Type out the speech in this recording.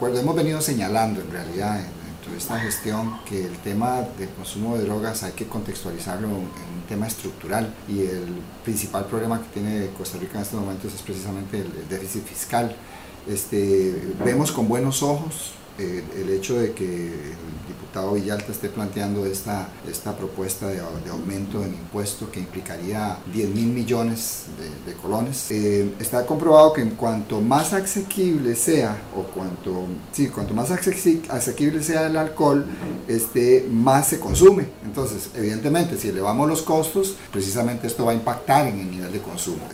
Pues hemos venido señalando en realidad dentro de esta gestión que el tema del consumo de drogas hay que contextualizarlo en un tema estructural y el principal problema que tiene Costa Rica en estos momentos es precisamente el, déficit fiscal. Este, vemos con buenos ojos el hecho de que el diputado Villalta esté planteando esta, esta propuesta de, aumento en impuesto que implicaría 10 mil millones de, colones. Eh, está comprobado que en cuanto más asequible sea, o cuanto, sí, cuanto más asequible sea el alcohol, este, más se consume. Entonces, evidentemente, si elevamos los costos, precisamente esto va a impactar en el nivel de consumo.